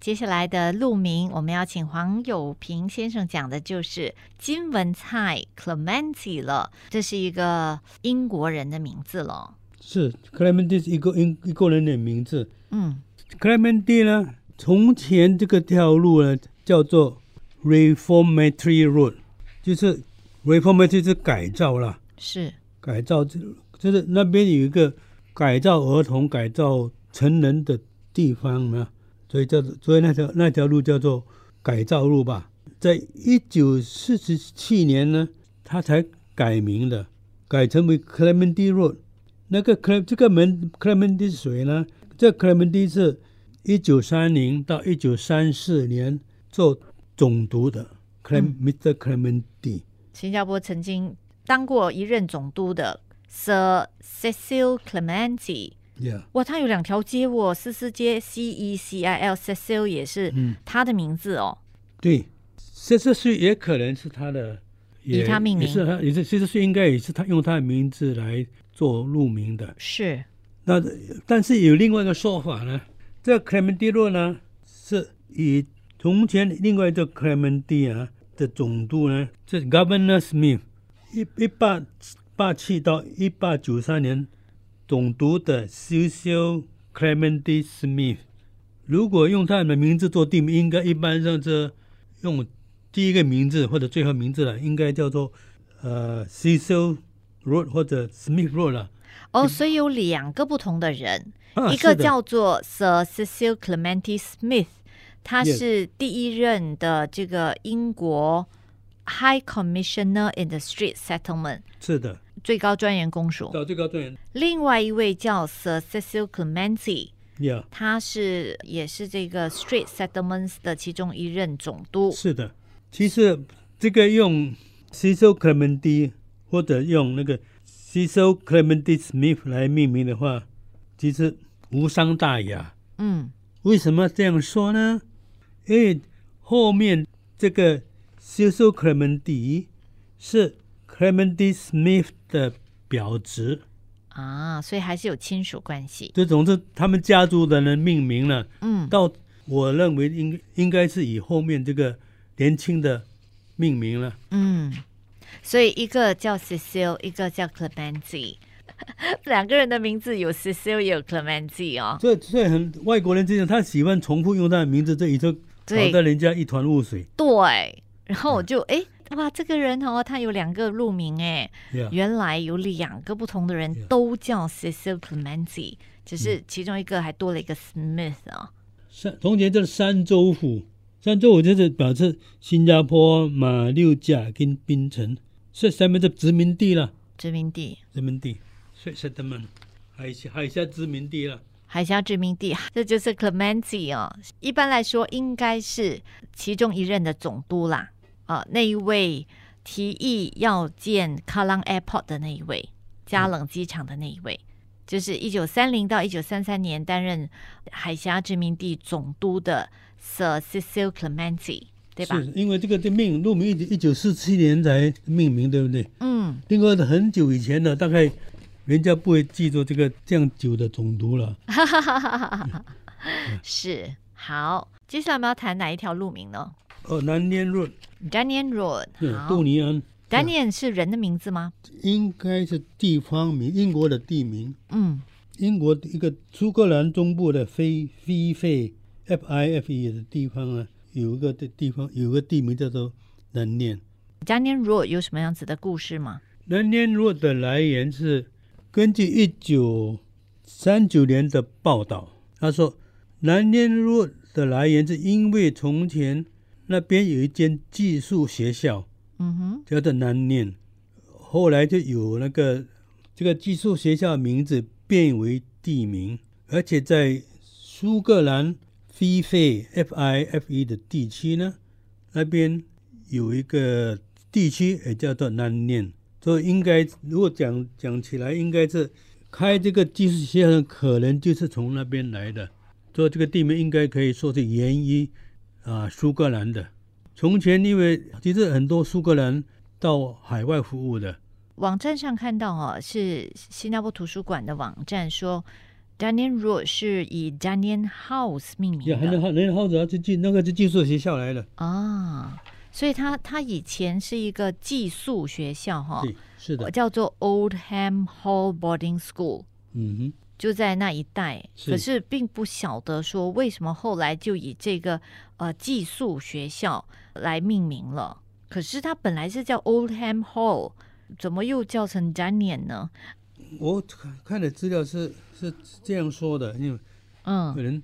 接下来的路名，我们要请黄友平先生讲的就是金文菜 Clementi 了。这是一个英国人的名字了。是 Clementi 是一个英一个人的名字。嗯，Clementi 呢，从前这个条路呢叫做 Reformatory Road，就是 Reformatory 是改造啦，是改造就就是那边有一个改造儿童、改造成人的地方嘛，所以叫做所以那条那条路叫做改造路吧。在一九四十七年呢，它才改名的，改成为 Clementi Road。那个 Cle 这个门 Clementi 是谁呢？这 Clementi 是一九三零到一九三四年做总督的 Clem、Mr. Clementi。新加坡曾经当过一任总督的 Sir Cecil Clementi。Yeah，哇，他有两条街哦，思思街 C E C I L Cecil 也是嗯，他的名字哦。对，四十岁也可能是他的，也以他命名也是他，也是四十岁应该也是他用他的名字来做路名的。是，那但是有另外一个说法呢，这个 Clementi Road 呢是以从前另外一个 Clementi 啊的总督呢，这 Governor Smith，一一八八七到一八九三年总督的 Cecil Clementi Smith。如果用他的名字做地名，应该一般上是用第一个名字或者最后名字了，应该叫做呃 Cecil Road 或者 Smith Road 了。哦，所以有两个不同的人，啊一个叫做 Sir Cecil Clementi Smith，他是第一任的这个英国 High Commissioner in the Street Settlement 是的，最高专员公署。到最高专员另外一位叫 Sir Cecil Clementi，呀他是也是这个 Street Settlements 的其中一任总督。是的。其实这个用 Cecil Clementi 或者用那个 Cecil Clementi Smith 来命名的话，其实无伤大雅。嗯，为什么这样说呢？因为后面这个 Cecil Clementi 是 Clementi Smith 的表侄，啊，所以还是有亲属关系。这总是他们家族的人命名了。嗯，到我认为应应该是以后面这个年轻的命名了。嗯，所以一个叫 Cecil，一个叫 Clementi，两个人的名字有 Cecil 也有 Clementi 哦。这这很外国人之间，他喜欢重复用他的名字，这里就搞对得人家一团雾水。对，然后我就哎。哇，这个人哦，他有两个路名哎，呀、原来有两个不同的人都叫 Cecil Clementi，只是其中一个还多了一个 Smith 啊、三从前就是三州府，三州府就是表示新加坡、马六甲跟槟城是下面的殖民地了，殖民地。殖民地，所以 settlement 海峡海峡殖民地了。海峡殖民地，这就是 Clementi 哦。一般来说，应该是其中一任的总督啦。啊，那一位提议要建 Kallang Airport 的那一位，加冷机场的那一位，就是一九三零到一九三三年担任海峡殖民地总督的 Sir Cecil Clementi，对吧？是因为这个的命路名一九一九四七年才命名，对不对？嗯，另外的很久以前的，大概人家不会记住这个这样久的总督了。是好。接下来我们要谈哪一条路名呢哦，南边 road，？Daniel Road。对，杜尼安 Daniel 是人的名字吗？应该是地方名，英国的地名。嗯，英国一个苏格兰中部的非非费 F I F E 的地方啊，有一个的地方有个地名叫做南念。Daniel Road 有什么样子的故事吗？南念 road 的来源是根据一九三九年的报道，他说南念 road 的来源是因为从前那边有一间技术学校嗯哼，叫做南念，后来就有那个这个技术学校的名字变为地名，而且在苏格兰非费 F I F E 的地区呢，那边有一个地区也叫做南念，所以应该如果讲讲起来，应该是开这个技术学校可能就是从那边来的，所以这个地名应该可以说是源于啊苏格兰的。从前因为其实很多苏格兰到海外服务的，网站上看到哦，是新加坡图书馆的网站说 Daniel Road 是以 Daniel House 命名的。好能好子啊，就寄那个是寄宿学校来的，啊，所以他他以前是一个寄宿学校哈，对，是的，叫做 Oldham Hall Boarding School。嗯哼，就在那一带，可是并不晓得说为什么后来就以这个呃寄宿学校来命名了。可是它本来是叫 Oldham Hall，怎么又叫成 Daniel 呢？我看看的资料是是这样说的，因为嗯可，能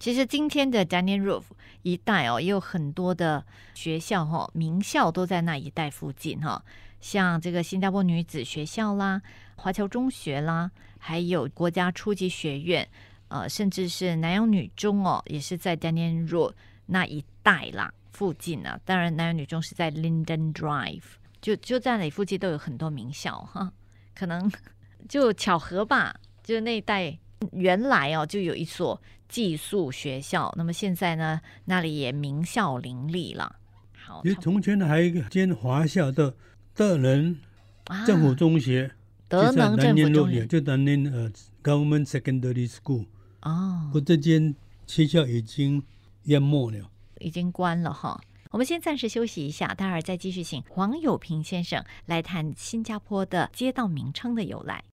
其实今天的 Daniel Roof 一带哦，也有很多的学校哈、名校都在那一带附近哈、像这个新加坡女子学校啦、华侨中学啦，还有国家初级学院，呃，甚至是南洋女中哦，也是在 Daniel Road 那一带啦附近啊。当然，南洋女中是在 Linden Drive，就就在那里附近都有很多名校哈，可能就巧合吧，就那一带原来哦就有一所寄宿学校，那么现在呢那里也名校林立了。好，因为从前还有一个间华校的德能啊政府中学，德能政府中学，学就南念呃 Government Secondary School，哦不，过这间学校已经淹没了。已经关了哈。我们先暂时休息一下，待会儿再继续请黄友平先生来谈新加坡的街道名称的由来。